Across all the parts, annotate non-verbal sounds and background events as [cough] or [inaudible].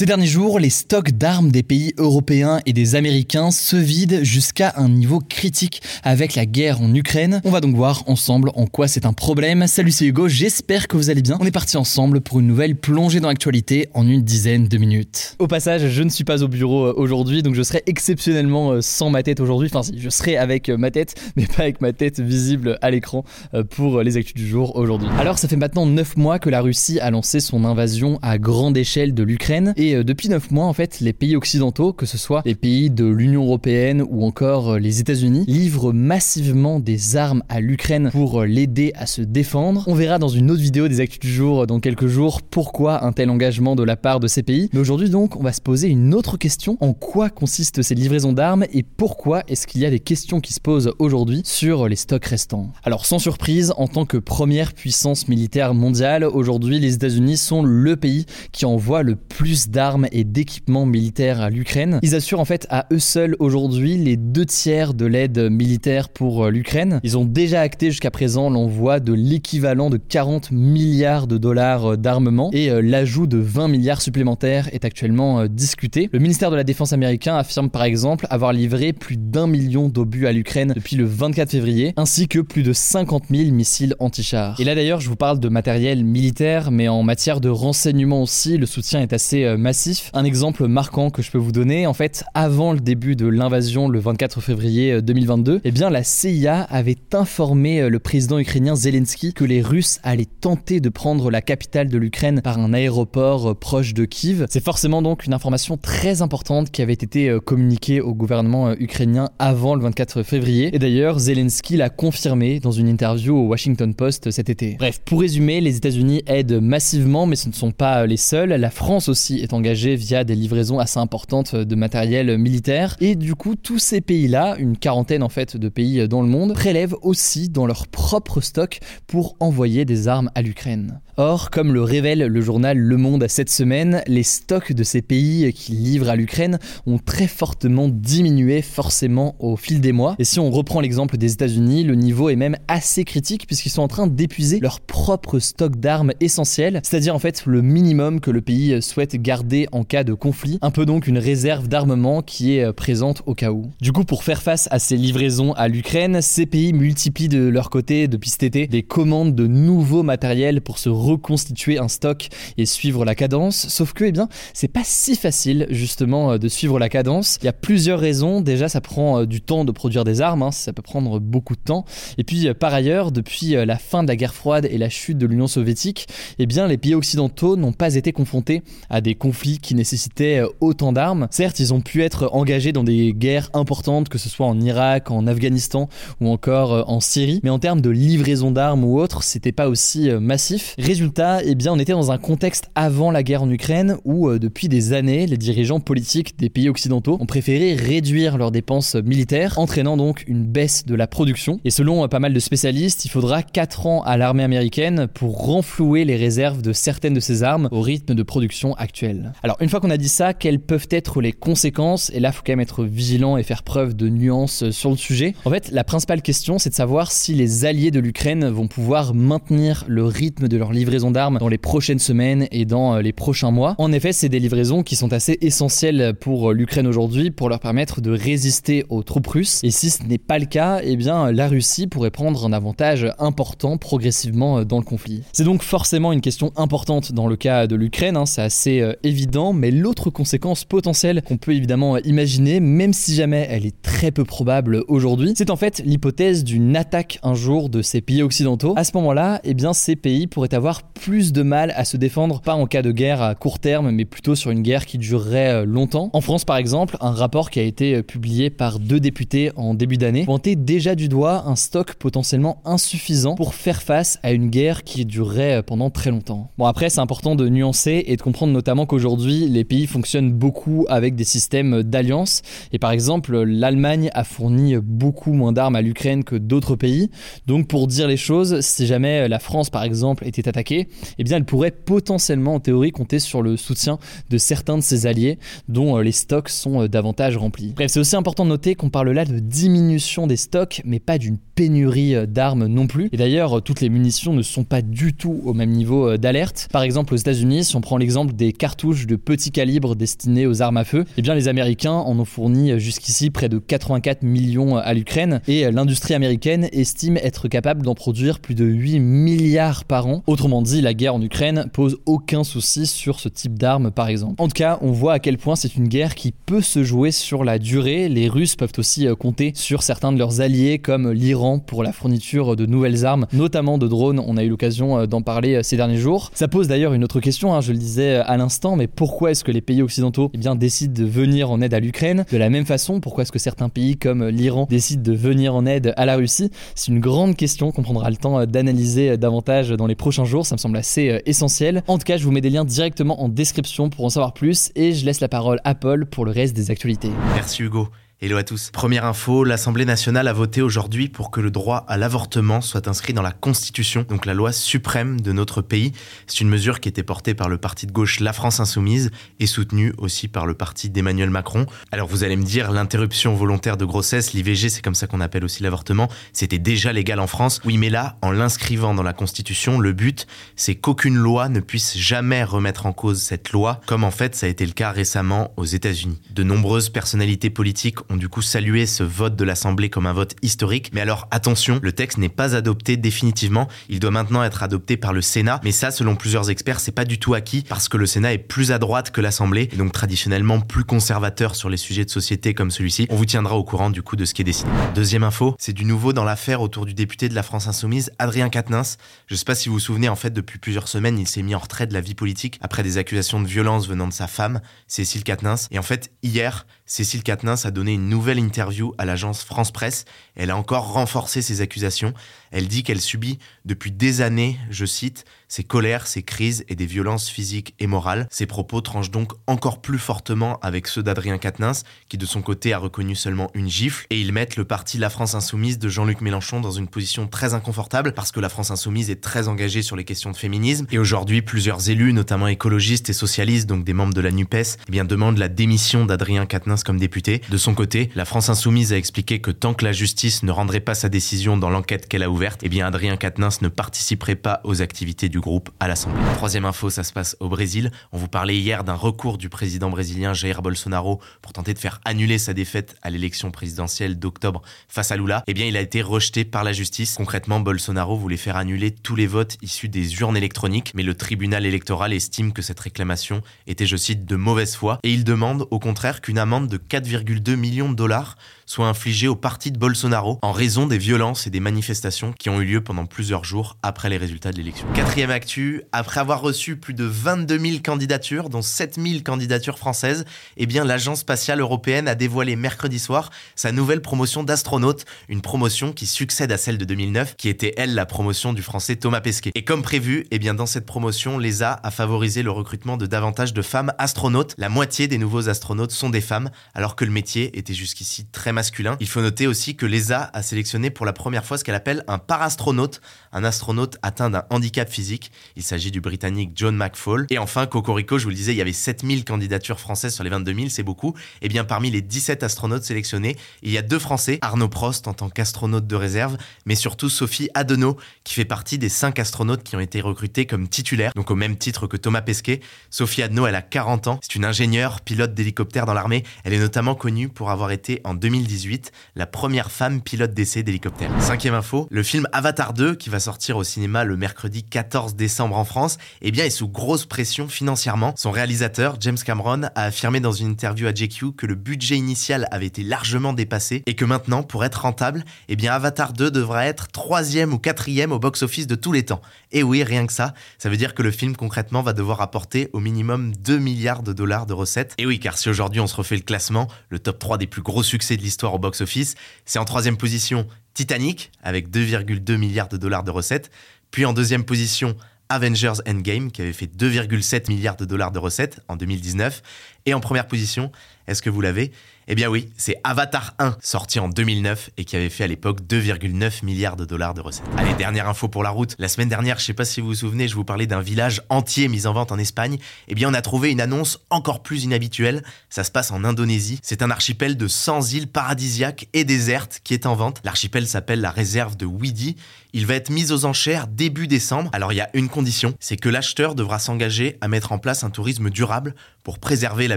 Ces derniers jours, les stocks d'armes des pays européens et des Américains se vident jusqu'à un niveau critique avec la guerre en Ukraine. On va donc voir ensemble en quoi c'est un problème. Salut, c'est Hugo, j'espère que vous allez bien. On est parti ensemble pour une nouvelle plongée dans l'actualité en une dizaine de minutes. Au passage, je ne suis pas au bureau euh, aujourd'hui, donc je serai exceptionnellement euh, sans ma tête aujourd'hui. Enfin, je serai avec euh, ma tête, [laughs] mais pas avec ma tête visible à l'écran pour les actus du jour aujourd'hui. Alors, ça fait maintenant 9 mois que la Russie a lancé son invasion à grande échelle de l'Ukraine. Et euh, depuis 9 mois, en fait, les pays occidentaux, que ce soit les pays de l'Union européenne ou encore euh, les États-Unis, livrent massivement des armes à l'Ukraine pour euh, l'aider à se défendre. On verra dans une autre vidéo des actus du jour dans quelques jours pourquoi un tel engagement de la part de ces pays. Mais aujourd'hui donc, on va se poser une autre question. En quoi consistent ces livraisons d'armes et pourquoi est-ce qu'il y a des questions qui se posent aujourd'hui sur les stocks restants? Alors sans surprise, en tant que première puissance militaire mondiale, aujourd'hui les États-Unis sont le pays qui envoie le plus d'armes et d'équipements militaires à l'Ukraine. Ils assurent en fait à eux seuls aujourd'hui les deux tiers de l'aide militaire pour euh, l'Ukraine. Ils ont déjà acté jusqu'à présent l'envoi de l'équivalent de 40 milliards de dollars euh, d'armement et euh, l'ajout de 20 milliards supplémentaires est actuellement discuté. Le ministère de la Défense américain affirme par exemple avoir livré plus d'un million d'obus à l'Ukraine depuis le 24 février, ainsi que plus de 50 000 missiles anti-chars. Et là d'ailleurs, je vous parle de matériel militaire, mais en matière de renseignement aussi, le soutien est assez massif. Un exemple marquant que je peux vous donner, en fait, avant le début de l'invasion le 24 février 2022, euh, eh bien la CIA avait informé euh, le président ukrainien Zelensky que les Russes allaient tenter de prendre la capitale de l'Ukraine par un aéroport euh, proche de Kiev. C'est forcément donc une information très importante qui avait été communiquée au gouvernement ukrainien avant le 24 février. Et d'ailleurs, Zelensky l'a confirmé dans une interview au Washington Post cet été. Bref, pour résumer, les États-Unis aident massivement, mais ce ne sont pas les seuls. La France aussi est engagé via des livraisons assez importantes de matériel militaire. Et du coup, tous ces pays-là, une quarantaine en fait de pays dans le monde, prélèvent aussi dans leur propre stock pour envoyer des armes à l'Ukraine. Or, comme le révèle le journal Le Monde cette semaine, les stocks de ces pays qui livrent à l'Ukraine ont très fortement diminué forcément au fil des mois. Et si on reprend l'exemple des États-Unis, le niveau est même assez critique puisqu'ils sont en train d'épuiser leur propre stock d'armes essentielles, c'est-à-dire en fait le minimum que le pays souhaite garder en cas de conflit, un peu donc une réserve d'armement qui est présente au cas où. Du coup, pour faire face à ces livraisons à l'Ukraine, ces pays multiplient de leur côté depuis cet été des commandes de nouveaux matériels pour se reconstituer un stock et suivre la cadence. Sauf que, eh bien, c'est pas si facile justement euh, de suivre la cadence. Il y a plusieurs raisons. Déjà, ça prend euh, du temps de produire des armes, hein. ça peut prendre beaucoup de temps. Et puis, euh, par ailleurs, depuis la fin de la guerre froide et la chute de l'Union soviétique, eh bien, les pays occidentaux n'ont pas été confrontés à des conflits qui nécessitaient autant d'armes. Certes, ils ont pu être engagés dans des guerres importantes, que ce soit en Irak, en Afghanistan ou encore en Syrie, mais en termes de livraison d'armes ou autre, c'était pas aussi massif. Résultat, eh bien, on était dans un contexte avant la guerre en Ukraine où, euh, depuis des années, les dirigeants politiques des pays occidentaux ont préféré réduire leurs dépenses militaires, entraînant donc une baisse de la production. Et selon euh, pas mal de spécialistes, il faudra 4 ans à l'armée américaine pour renflouer les réserves de certaines de ces armes au rythme de production actuel. Alors, une fois qu'on a dit ça, quelles peuvent être les conséquences? Et là, il faut quand même être vigilant et faire preuve de nuance euh, sur le sujet. En fait, la principale question, c'est de savoir si les alliés de l'Ukraine vont pouvoir maintenir le rythme de leur livraison d'armes dans les prochaines semaines et dans euh, les prochains mois. En effet, c'est des livraisons qui sont assez essentielles pour euh, l'Ukraine aujourd'hui pour leur permettre de résister aux troupes russes. Et si ce n'est pas le cas, eh bien la Russie pourrait prendre un avantage important progressivement dans le conflit. C'est donc forcément une question importante dans le cas de l'Ukraine, hein, c'est assez évident, mais l'autre conséquence potentielle qu'on peut évidemment imaginer, même si jamais elle est très peu probable aujourd'hui, c'est en fait l'hypothèse d'une attaque un jour de ces pays occidentaux. À ce moment-là, eh bien, ces pays pourraient avoir plus de mal à se défendre, pas en cas de guerre à court terme, mais plutôt sur une guerre qui durerait euh, longtemps. En France, par exemple, un rapport qui a été euh, publié par deux députés en début d'année pointait déjà du doigt un stock potentiellement insuffisant pour faire face à une guerre qui durerait euh, pendant très longtemps. Bon, après, c'est important de nuancer et de comprendre notamment qu'aujourd'hui, les pays fonctionnent beaucoup avec des systèmes d'alliance. Et par exemple, l'Allemagne a fourni beaucoup moins d'armes à l'Ukraine que d'autres pays. Donc, pour dire les choses, si jamais la France, par exemple, était attaquée, eh bien, elle pourrait potentiellement, en théorie, compter sur le soutien de certains de ses alliés, dont euh, les stocks sont euh, davantage remplis. Bref, c'est aussi important de noter qu'on parle là de diminution des stocks, mais pas d'une pénurie euh, d'armes non plus. Et d'ailleurs, toutes les munitions ne sont pas du tout au même niveau d'alerte. Par exemple, aux États-Unis, si on prend l'exemple des cartouches de petit calibre destinées aux armes à feu, eh bien, les Américains en ont fourni jusqu'ici près de 84 millions à l'Ukraine, et l'industrie américaine estime être capable d'en produire plus de 8 milliards par an. Autrement dit, la guerre en Ukraine pose aucun souci sur ce type d'armes, par exemple. En tout cas, on voit à quel point c'est une guerre qui peut se jouer sur la durée. Les Russes peuvent aussi euh, compter sur certains de leurs alliés comme l'Iran pour la fourniture de nouvelles armes, notamment de drones. On a eu l'occasion euh, d'en parler euh, ces derniers jours. Ça pose d'ailleurs une autre question, hein, je le disais à l'instant, mais pourquoi est-ce que les pays occidentaux eh décident de venir en aide à l'Ukraine? De la même façon, pourquoi est-ce que certains pays comme l'Iran décident de venir en aide à la Russie? C'est une grande question qu'on prendra le temps d'analyser davantage dans les prochains jours. Ça me semble assez essentiel. En tout cas, je vous mets des liens directement en description pour en savoir plus et je laisse la parole à Paul pour le reste des actualités. Merci Hugo. Hello à tous. Première info, l'Assemblée nationale a voté aujourd'hui pour que le droit à l'avortement soit inscrit dans la Constitution, donc la loi suprême de notre pays. C'est une mesure qui était portée par le parti de gauche La France Insoumise et soutenue aussi par le parti d'Emmanuel Macron. Alors vous allez me dire, l'interruption volontaire de grossesse, l'IVG, c'est comme ça qu'on appelle aussi l'avortement, c'était déjà légal en France. Oui, mais là, en l'inscrivant dans la Constitution, le but, c'est qu'aucune loi ne puisse jamais remettre en cause cette loi, comme en fait ça a été le cas récemment aux États-Unis. De nombreuses personnalités politiques ont du coup salué ce vote de l'Assemblée comme un vote historique. Mais alors attention, le texte n'est pas adopté définitivement. Il doit maintenant être adopté par le Sénat. Mais ça, selon plusieurs experts, c'est pas du tout acquis parce que le Sénat est plus à droite que l'Assemblée et donc traditionnellement plus conservateur sur les sujets de société comme celui-ci. On vous tiendra au courant du coup de ce qui est décidé. Deuxième info, c'est du nouveau dans l'affaire autour du député de la France Insoumise, Adrien Quatennens. Je sais pas si vous vous souvenez, en fait, depuis plusieurs semaines, il s'est mis en retrait de la vie politique après des accusations de violence venant de sa femme, Cécile Quatennens. Et en fait, hier, Cécile Quatennens a donné une nouvelle interview à l'agence France Presse. Elle a encore renforcé ses accusations. Elle dit qu'elle subit depuis des années, je cite, ses colères, ses crises et des violences physiques et morales. Ses propos tranchent donc encore plus fortement avec ceux d'Adrien Quatennens, qui de son côté a reconnu seulement une gifle, et ils mettent le parti La France Insoumise de Jean-Luc Mélenchon dans une position très inconfortable, parce que la France Insoumise est très engagée sur les questions de féminisme, et aujourd'hui plusieurs élus, notamment écologistes et socialistes, donc des membres de la NUPES, eh bien, demandent la démission d'Adrien Quatennens comme député. De son côté, la France Insoumise a expliqué que tant que la justice ne rendrait pas sa décision dans l'enquête qu'elle a ouverte, eh bien Adrien Quatennens ne participerait pas aux activités du groupe à l'Assemblée. Troisième info, ça se passe au Brésil. On vous parlait hier d'un recours du président brésilien Jair Bolsonaro pour tenter de faire annuler sa défaite à l'élection présidentielle d'octobre face à Lula. Eh bien, il a été rejeté par la justice. Concrètement, Bolsonaro voulait faire annuler tous les votes issus des urnes électroniques, mais le tribunal électoral estime que cette réclamation était, je cite, de mauvaise foi, et il demande au contraire qu'une amende de 4,2 millions de dollars soit infligée au parti de Bolsonaro en raison des violences et des manifestations qui ont eu lieu pendant plusieurs jours après les résultats de l'élection. Quatrième actu, après avoir reçu plus de 22 000 candidatures, dont 7 000 candidatures françaises, eh bien l'agence spatiale européenne a dévoilé mercredi soir sa nouvelle promotion d'astronaute, une promotion qui succède à celle de 2009, qui était elle la promotion du français Thomas Pesquet. Et comme prévu, eh bien dans cette promotion, l'ESA a favorisé le recrutement de davantage de femmes astronautes. La moitié des nouveaux astronautes sont des femmes, alors que le métier était jusqu'ici très Il faut noter aussi que l'ESA a sélectionné pour la première fois ce qu'elle appelle un parastronaute, un astronaute atteint d'un handicap physique. Il s'agit du britannique John McFall. Et enfin, Cocorico, je vous le disais, il y avait 7000 candidatures françaises sur les 22 000, c'est beaucoup. Et bien parmi les 17 astronautes sélectionnés, il y a deux Français, Arnaud Prost en tant qu'astronaute de réserve, mais surtout Sophie Adenau, qui fait partie des 5 astronautes qui ont été recrutés comme titulaires, donc au même titre que Thomas Pesquet. Sophie Adenau, elle a 40 ans, c'est une ingénieure, pilote d'hélicoptère dans l'armée. Elle est notamment connue pour avoir été en 2018 la première femme pilote d'essai d'hélicoptère. Cinquième info, le film Avatar 2, qui va sortir au cinéma le mercredi 14 décembre en France, eh bien est sous grosse pression financièrement. Son réalisateur, James Cameron, a affirmé dans une interview à JQ que le budget initial avait été largement dépassé et que maintenant, pour être rentable, eh bien Avatar 2 devra être troisième ou quatrième au box-office de tous les temps. Et oui, rien que ça, ça veut dire que le film concrètement va devoir apporter au minimum 2 milliards de dollars de recettes. Et oui, car si aujourd'hui on se refait le classement, le top 3 des plus gros succès de l'histoire au box-office, c'est en troisième position Titanic, avec 2,2 milliards de dollars de recettes, puis en deuxième position Avengers Endgame, qui avait fait 2,7 milliards de dollars de recettes en 2019. Et en première position, est-ce que vous l'avez? Eh bien oui, c'est Avatar 1, sorti en 2009 et qui avait fait à l'époque 2,9 milliards de dollars de recettes. Allez, dernière info pour la route. La semaine dernière, je sais pas si vous vous souvenez, je vous parlais d'un village entier mis en vente en Espagne. Eh bien, on a trouvé une annonce encore plus inhabituelle. Ça se passe en Indonésie. C'est un archipel de 100 îles paradisiaques et désertes qui est en vente. L'archipel s'appelle la réserve de Widi. Il va être mis aux enchères début décembre. Alors, il y a une condition, c'est que l'acheteur devra s'engager à mettre en place un tourisme durable pour préserver la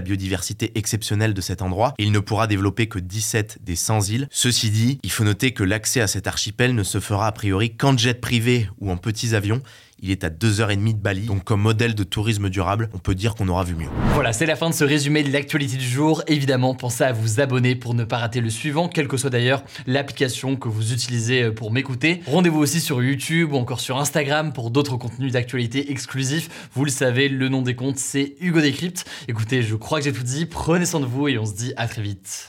biodiversité exceptionnelle de cet endroit, il ne pourra développer que 17 des 100 îles. Ceci dit, il faut noter que l'accès à cet archipel ne se fera a priori qu'en jet privé ou en petits avions. Il est à 2h30 de Bali, donc comme modèle de tourisme durable, on peut dire qu'on aura vu mieux. Voilà, c'est la fin de ce résumé de l'actualité du jour. Évidemment, pensez à vous abonner pour ne pas rater le suivant, quelle que soit d'ailleurs l'application que vous utilisez pour m'écouter. Rendez-vous aussi sur YouTube ou encore sur Instagram pour d'autres contenus d'actualité exclusifs. Vous le savez, le nom des comptes, c'est Hugo Décrypte. Écoutez, je crois que j'ai tout dit. Prenez soin de vous et on se dit à très vite.